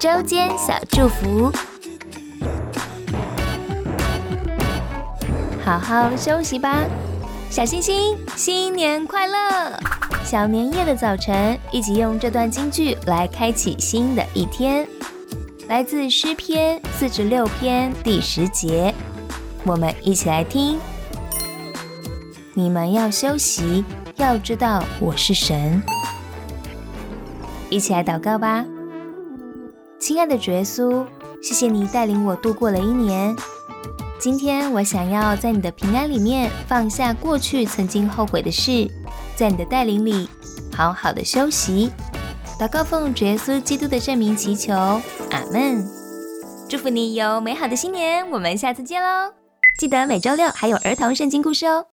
周间小祝福，好好休息吧，小星星，新年快乐！小年夜的早晨，一起用这段京剧来开启新的一天。来自诗篇四十六篇第十节，我们一起来听。你们要休息，要知道我是神。一起来祷告吧。亲爱的主耶稣，谢谢你带领我度过了一年。今天我想要在你的平安里面放下过去曾经后悔的事，在你的带领里好好的休息。祷告奉主耶稣基督的圣名祈求，阿门。祝福你有美好的新年，我们下次见喽！记得每周六还有儿童圣经故事哦。